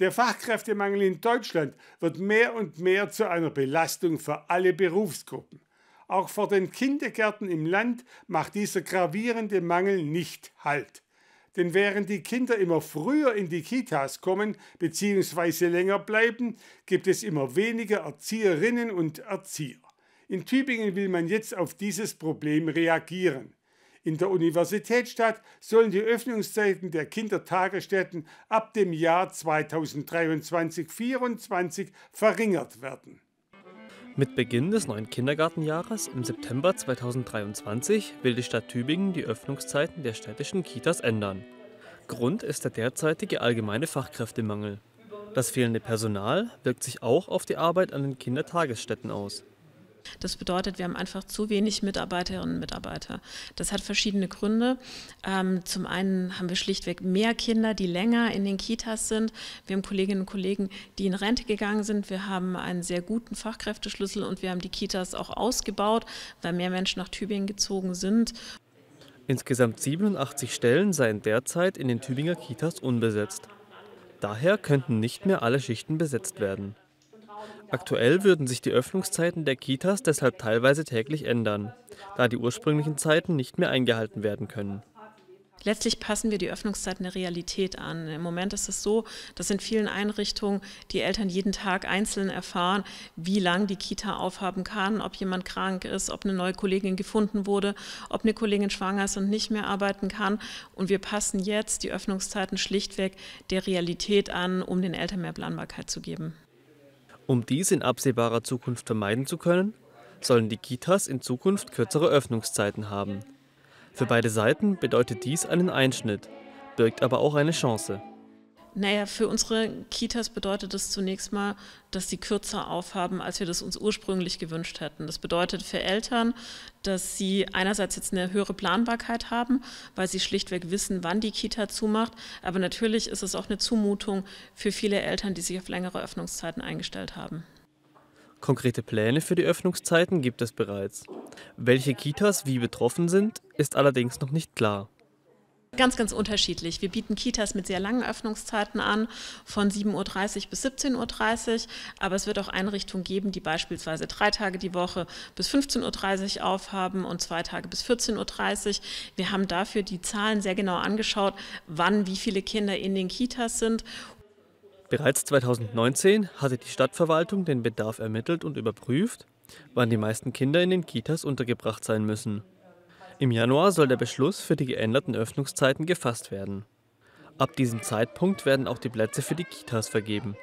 Der Fachkräftemangel in Deutschland wird mehr und mehr zu einer Belastung für alle Berufsgruppen. Auch vor den Kindergärten im Land macht dieser gravierende Mangel nicht Halt. Denn während die Kinder immer früher in die Kitas kommen bzw. länger bleiben, gibt es immer weniger Erzieherinnen und Erzieher. In Tübingen will man jetzt auf dieses Problem reagieren. In der Universitätsstadt sollen die Öffnungszeiten der Kindertagesstätten ab dem Jahr 2023-24 verringert werden. Mit Beginn des neuen Kindergartenjahres im September 2023 will die Stadt Tübingen die Öffnungszeiten der städtischen Kitas ändern. Grund ist der derzeitige allgemeine Fachkräftemangel. Das fehlende Personal wirkt sich auch auf die Arbeit an den Kindertagesstätten aus. Das bedeutet, wir haben einfach zu wenig Mitarbeiterinnen und Mitarbeiter. Das hat verschiedene Gründe. Ähm, zum einen haben wir schlichtweg mehr Kinder, die länger in den Kitas sind. Wir haben Kolleginnen und Kollegen, die in Rente gegangen sind. Wir haben einen sehr guten Fachkräfteschlüssel und wir haben die Kitas auch ausgebaut, weil mehr Menschen nach Tübingen gezogen sind. Insgesamt 87 Stellen seien derzeit in den Tübinger Kitas unbesetzt. Daher könnten nicht mehr alle Schichten besetzt werden. Aktuell würden sich die Öffnungszeiten der Kitas deshalb teilweise täglich ändern, da die ursprünglichen Zeiten nicht mehr eingehalten werden können. Letztlich passen wir die Öffnungszeiten der Realität an. Im Moment ist es so, dass in vielen Einrichtungen die Eltern jeden Tag einzeln erfahren, wie lang die Kita aufhaben kann, ob jemand krank ist, ob eine neue Kollegin gefunden wurde, ob eine Kollegin schwanger ist und nicht mehr arbeiten kann. Und wir passen jetzt die Öffnungszeiten schlichtweg der Realität an, um den Eltern mehr Planbarkeit zu geben. Um dies in absehbarer Zukunft vermeiden zu können, sollen die Kitas in Zukunft kürzere Öffnungszeiten haben. Für beide Seiten bedeutet dies einen Einschnitt, birgt aber auch eine Chance. Naja, für unsere Kitas bedeutet es zunächst mal, dass sie kürzer aufhaben, als wir das uns ursprünglich gewünscht hätten. Das bedeutet für Eltern, dass sie einerseits jetzt eine höhere Planbarkeit haben, weil sie schlichtweg wissen, wann die Kita zumacht. Aber natürlich ist es auch eine Zumutung für viele Eltern, die sich auf längere Öffnungszeiten eingestellt haben. Konkrete Pläne für die Öffnungszeiten gibt es bereits. Welche Kitas wie betroffen sind, ist allerdings noch nicht klar. Ganz, ganz unterschiedlich. Wir bieten Kitas mit sehr langen Öffnungszeiten an, von 7.30 Uhr bis 17.30 Uhr. Aber es wird auch Einrichtungen geben, die beispielsweise drei Tage die Woche bis 15.30 Uhr aufhaben und zwei Tage bis 14.30 Uhr. Wir haben dafür die Zahlen sehr genau angeschaut, wann wie viele Kinder in den Kitas sind. Bereits 2019 hatte die Stadtverwaltung den Bedarf ermittelt und überprüft, wann die meisten Kinder in den Kitas untergebracht sein müssen. Im Januar soll der Beschluss für die geänderten Öffnungszeiten gefasst werden. Ab diesem Zeitpunkt werden auch die Plätze für die Kitas vergeben